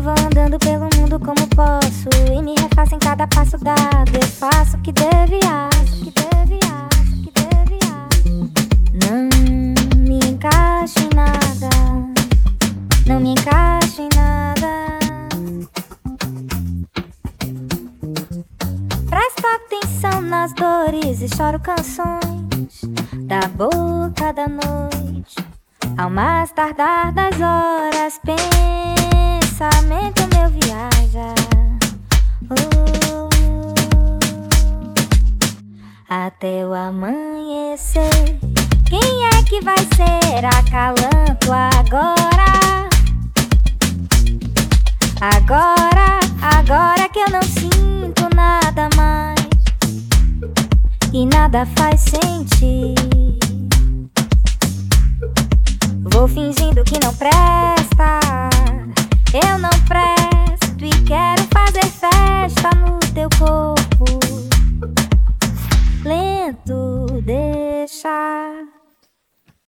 vou andando pelo mundo como posso. E me refaço em cada passo dado. Eu faço o que devia, que devia, que devia. Não me encaixo em nada. Não me encaixo em nada. Presta atenção nas dores e choro canções da boca da noite. Ao mais tardar das horas, penso pensamento meu viaja. Uh, até o amanhecer. Quem é que vai ser acalanto agora? Agora, agora que eu não sinto nada mais e nada faz sentido. Vou fingindo que não presta. Eu não presto e quero fazer festa no teu corpo. Lento, deixa